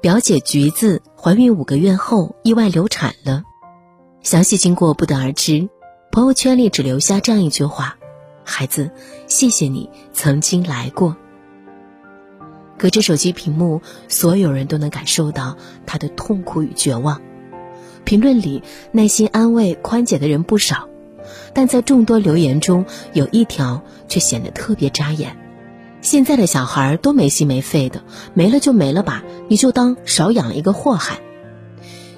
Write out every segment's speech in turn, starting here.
表姐橘子怀孕五个月后意外流产了，详细经过不得而知。朋友圈里只留下这样一句话：“孩子，谢谢你曾经来过。”隔着手机屏幕，所有人都能感受到他的痛苦与绝望。评论里耐心安慰、宽解的人不少，但在众多留言中，有一条却显得特别扎眼：“现在的小孩都没心没肺的，没了就没了吧，你就当少养了一个祸害。”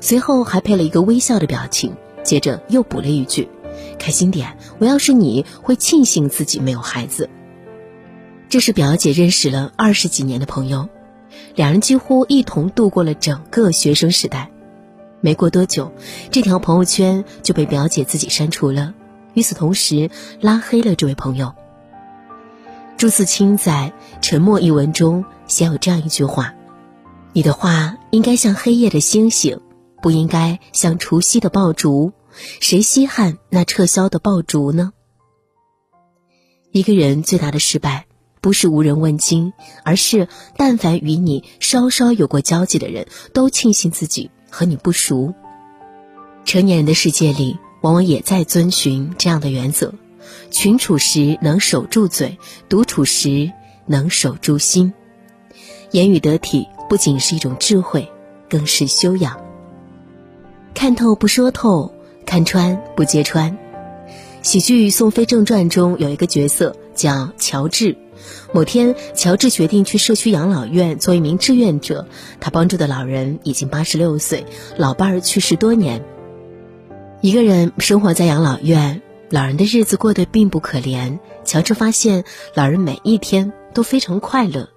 随后还配了一个微笑的表情，接着又补了一句。开心点，我要是你会庆幸自己没有孩子。这是表姐认识了二十几年的朋友，两人几乎一同度过了整个学生时代。没过多久，这条朋友圈就被表姐自己删除了，与此同时拉黑了这位朋友。朱自清在《沉默》一文中写有这样一句话：“你的话应该像黑夜的星星，不应该像除夕的爆竹。”谁稀罕那撤销的爆竹呢？一个人最大的失败，不是无人问津，而是但凡与你稍稍有过交集的人，都庆幸自己和你不熟。成年人的世界里，往往也在遵循这样的原则：群处时能守住嘴，独处时能守住心。言语得体，不仅是一种智慧，更是修养。看透不说透。看穿不揭穿，喜剧《宋飞正传》中有一个角色叫乔治。某天，乔治决定去社区养老院做一名志愿者。他帮助的老人已经八十六岁，老伴儿去世多年，一个人生活在养老院。老人的日子过得并不可怜。乔治发现，老人每一天都非常快乐，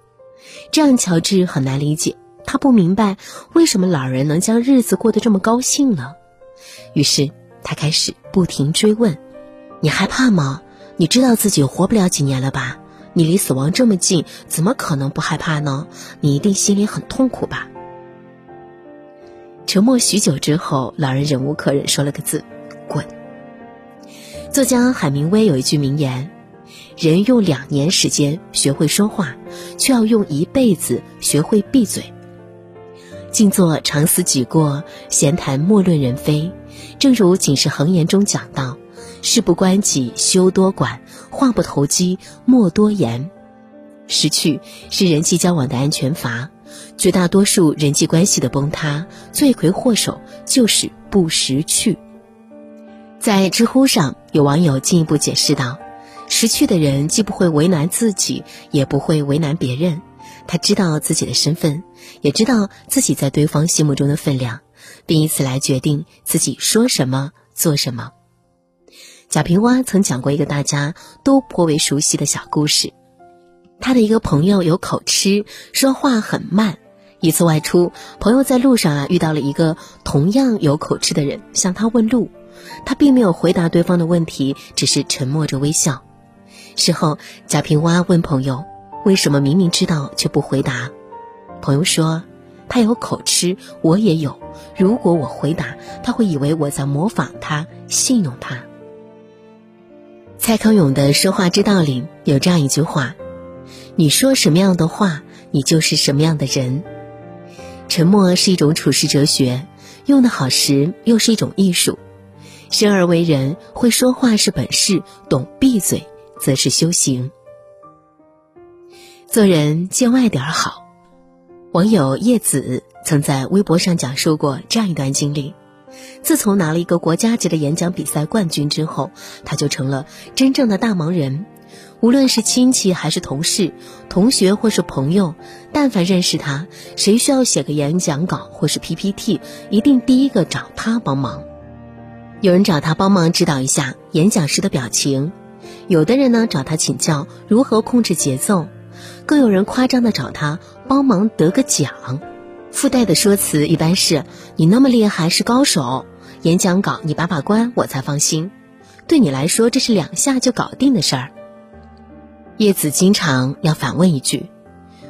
这让乔治很难理解。他不明白为什么老人能将日子过得这么高兴呢？于是他开始不停追问：“你害怕吗？你知道自己活不了几年了吧？你离死亡这么近，怎么可能不害怕呢？你一定心里很痛苦吧？”沉默许久之后，老人忍无可忍，说了个字：“。”作家海明威有一句名言：“人用两年时间学会说话，却要用一辈子学会闭嘴。”静坐常思己过，闲谈莫论人非。正如《警示恒言》中讲到：“事不关己，休多管；话不投机，莫多言。”识趣是人际交往的安全阀。绝大多数人际关系的崩塌，罪魁祸首就是不识趣。在知乎上，有网友进一步解释道：“识趣的人既不会为难自己，也不会为难别人。他知道自己的身份。”也知道自己在对方心目中的分量，并以此来决定自己说什么、做什么。贾平凹曾讲过一个大家都颇为熟悉的小故事：他的一个朋友有口吃，说话很慢。一次外出，朋友在路上啊遇到了一个同样有口吃的人，向他问路，他并没有回答对方的问题，只是沉默着微笑。事后，贾平凹问朋友：“为什么明明知道却不回答？”朋友说，他有口吃，我也有。如果我回答，他会以为我在模仿他，戏弄他。蔡康永的说话之道里有这样一句话：你说什么样的话，你就是什么样的人。沉默是一种处世哲学，用的好时又是一种艺术。生而为人，会说话是本事，懂闭嘴则是修行。做人见外点儿好。网友叶子曾在微博上讲述过这样一段经历：自从拿了一个国家级的演讲比赛冠军之后，他就成了真正的大忙人。无论是亲戚还是同事、同学或是朋友，但凡认识他，谁需要写个演讲稿或是 PPT，一定第一个找他帮忙。有人找他帮忙指导一下演讲时的表情，有的人呢找他请教如何控制节奏。更有人夸张的找他帮忙得个奖，附带的说辞一般是：“你那么厉害是高手，演讲稿你把把关我才放心。”对你来说这是两下就搞定的事儿。叶子经常要反问一句：“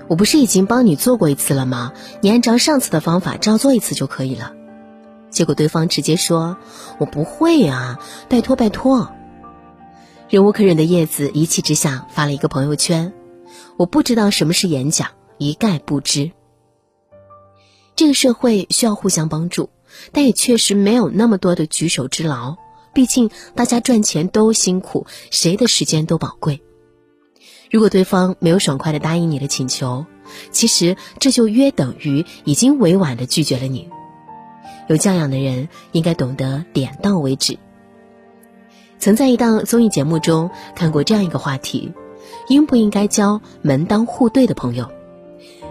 我不是已经帮你做过一次了吗？你按照上次的方法照做一次就可以了。”结果对方直接说：“我不会啊，拜托拜托。”忍无可忍的叶子一气之下发了一个朋友圈。我不知道什么是演讲，一概不知。这个社会需要互相帮助，但也确实没有那么多的举手之劳。毕竟大家赚钱都辛苦，谁的时间都宝贵。如果对方没有爽快的答应你的请求，其实这就约等于已经委婉的拒绝了你。有教养的人应该懂得点到为止。曾在一档综艺节目中看过这样一个话题：应不应该交门当户对的朋友？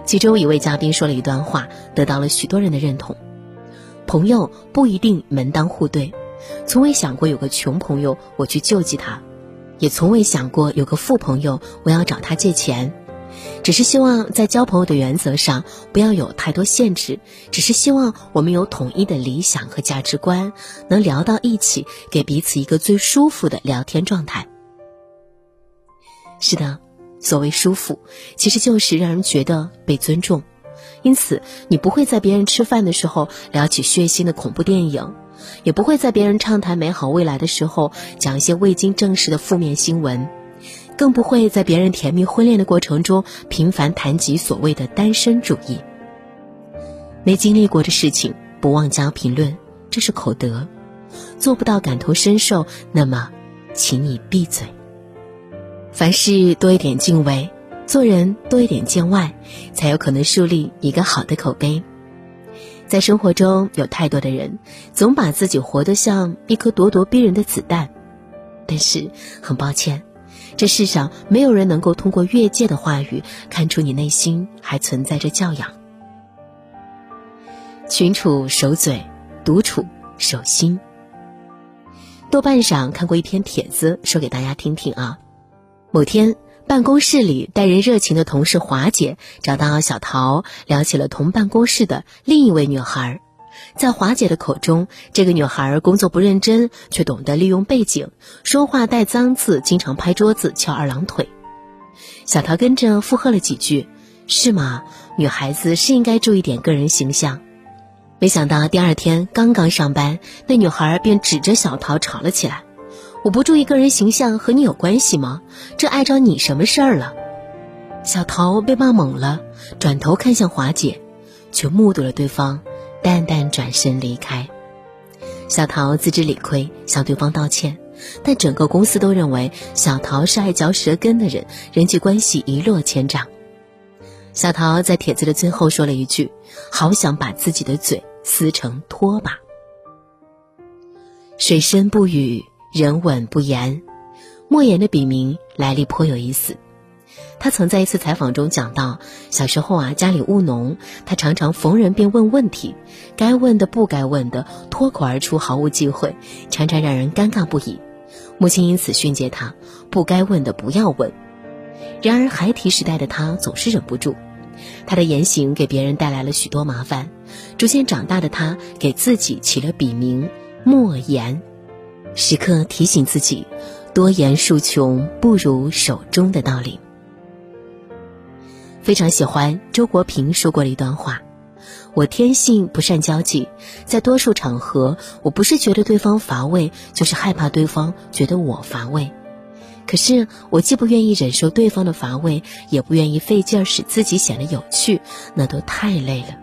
其中一位嘉宾说了一段话，得到了许多人的认同。朋友不一定门当户对，从未想过有个穷朋友我去救济他，也从未想过有个富朋友我要找他借钱，只是希望在交朋友的原则上不要有太多限制，只是希望我们有统一的理想和价值观，能聊到一起，给彼此一个最舒服的聊天状态。是的。所谓舒服，其实就是让人觉得被尊重。因此，你不会在别人吃饭的时候聊起血腥的恐怖电影，也不会在别人畅谈美好未来的时候讲一些未经证实的负面新闻，更不会在别人甜蜜婚恋的过程中频繁谈及所谓的单身主义。没经历过的事情不妄加评论，这是口德；做不到感同身受，那么，请你闭嘴。凡事多一点敬畏，做人多一点见外，才有可能树立一个好的口碑。在生活中，有太多的人总把自己活得像一颗咄咄逼人的子弹，但是很抱歉，这世上没有人能够通过越界的话语看出你内心还存在着教养。群处守嘴，独处守心。豆瓣上看过一篇帖子，说给大家听听啊。某天，办公室里待人热情的同事华姐找到小桃，聊起了同办公室的另一位女孩。在华姐的口中，这个女孩工作不认真，却懂得利用背景，说话带脏字，经常拍桌子、翘二郎腿。小桃跟着附和了几句：“是吗？女孩子是应该注意点个人形象。”没想到第二天刚刚上班，那女孩便指着小桃吵了起来。我不注意个人形象和你有关系吗？这碍着你什么事儿了？小桃被骂懵了，转头看向华姐，却目睹了对方淡淡转身离开。小桃自知理亏，向对方道歉，但整个公司都认为小桃是爱嚼舌根的人，人际关系一落千丈。小桃在帖子的最后说了一句：“好想把自己的嘴撕成拖把。”水深不语。人稳不言，莫言的笔名来历颇有意思。他曾在一次采访中讲到，小时候啊，家里务农，他常常逢人便问问题，该问的不该问的脱口而出，毫无忌讳，常常让人尴尬不已。母亲因此训诫他，不该问的不要问。然而孩提时代的他总是忍不住，他的言行给别人带来了许多麻烦。逐渐长大的他，给自己起了笔名莫言。时刻提醒自己，多言数穷不如守中的道理。非常喜欢周国平说过的一段话：“我天性不善交际，在多数场合，我不是觉得对方乏味，就是害怕对方觉得我乏味。可是我既不愿意忍受对方的乏味，也不愿意费劲儿使自己显得有趣，那都太累了。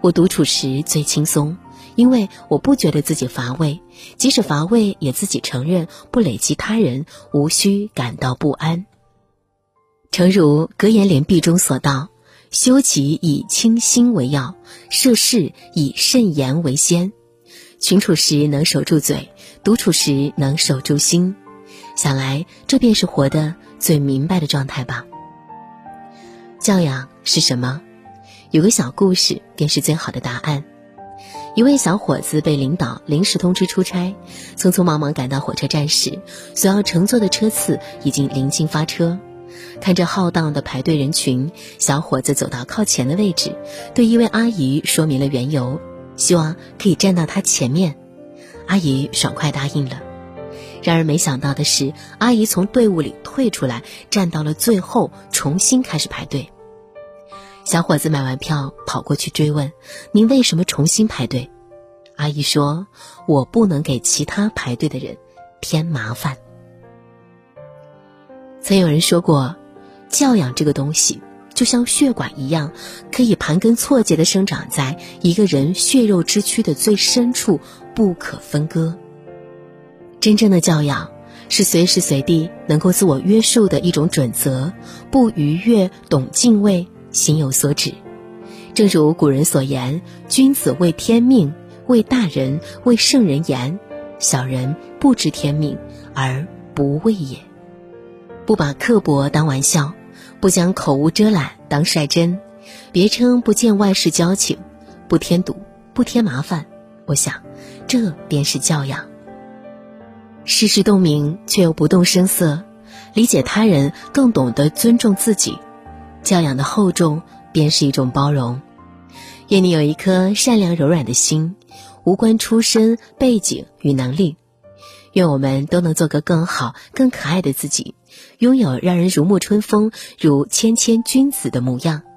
我独处时最轻松。”因为我不觉得自己乏味，即使乏味，也自己承认，不累及他人，无需感到不安。诚如格言联璧中所道：“修己以清心为要，涉事以慎言为先。”群处时能守住嘴，独处时能守住心。想来，这便是活得最明白的状态吧。教养是什么？有个小故事便是最好的答案。一位小伙子被领导临时通知出差，匆匆忙忙赶到火车站时，所要乘坐的车次已经临近发车。看着浩荡的排队人群，小伙子走到靠前的位置，对一位阿姨说明了缘由，希望可以站到他前面。阿姨爽快答应了。然而没想到的是，阿姨从队伍里退出来，站到了最后，重新开始排队。小伙子买完票，跑过去追问：“您为什么重新排队？”阿姨说：“我不能给其他排队的人添麻烦。”曾有人说过：“教养这个东西，就像血管一样，可以盘根错节的生长在一个人血肉之躯的最深处，不可分割。真正的教养，是随时随地能够自我约束的一种准则，不逾越，懂敬畏，心有所指。正如古人所言：“君子为天命，为大人，为圣人言；小人不知天命而不畏也。”不把刻薄当玩笑，不将口无遮拦当率真，别称不见外事交情，不添堵，不添麻烦。我想，这便是教养。事事洞明，却又不动声色，理解他人，更懂得尊重自己。教养的厚重，便是一种包容。愿你有一颗善良柔软的心，无关出身、背景与能力。愿我们都能做个更好、更可爱的自己，拥有让人如沐春风、如谦谦君子的模样。